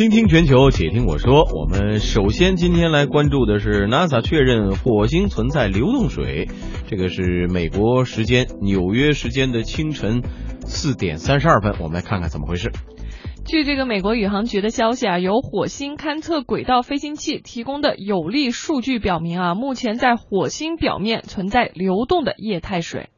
倾听全球，且听我说。我们首先今天来关注的是 NASA 确认火星存在流动水，这个是美国时间纽约时间的清晨四点三十二分，我们来看看怎么回事。据这个美国宇航局的消息啊，由火星勘测轨道飞行器提供的有力数据表明啊，目前在火星表面存在流动的液态水。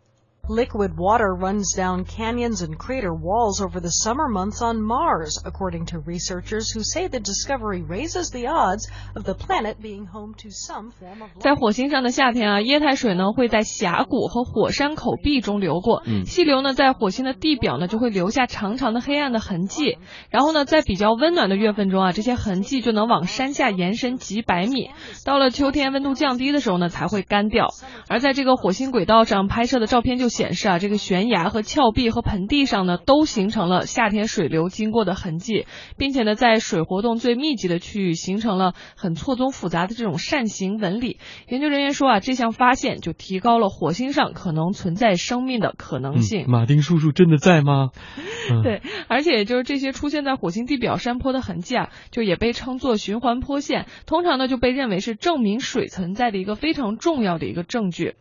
Liquid water runs down canyons and crater walls over the summer months on Mars, according to researchers who say the discovery raises the odds of the planet being home to some form of. 在火星上的夏天啊，液态水呢会在峡谷和火山口壁中流过，嗯溪流呢在火星的地表呢就会留下长长的黑暗的痕迹，然后呢在比较温暖的月份中啊，这些痕迹就能往山下延伸几百米，到了秋天温度降低的时候呢才会干掉。而在这个火星轨道上拍摄的照片就。显示啊，这个悬崖和峭壁和盆地上呢，都形成了夏天水流经过的痕迹，并且呢，在水活动最密集的区域，形成了很错综复杂的这种扇形纹理。研究人员说啊，这项发现就提高了火星上可能存在生命的可能性。马丁叔叔真的在吗？对，而且就是这些出现在火星地表山坡的痕迹啊，就也被称作循环坡线，通常呢就被认为是证明水存在的一个非常重要的一个证据。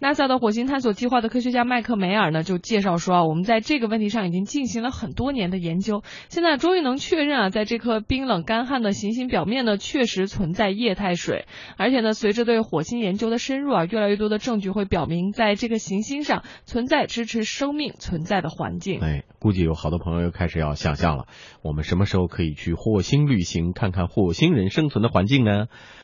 NASA 的火星探索计划的科学家麦克梅尔呢就介绍说啊，我们在这个问题上已经进行了很多年的研究，现在终于能确认啊，在这颗冰冷干旱的行星表面呢，确实存在液态水，而且呢，随着对火星研究的深入啊，越来越多的证据会表明，在这个行星上存在支持生命存在的环境。哎，估计有好多朋友又开始要想象了，我们什么时候可以去火星旅行，看看火星人生存的环境呢？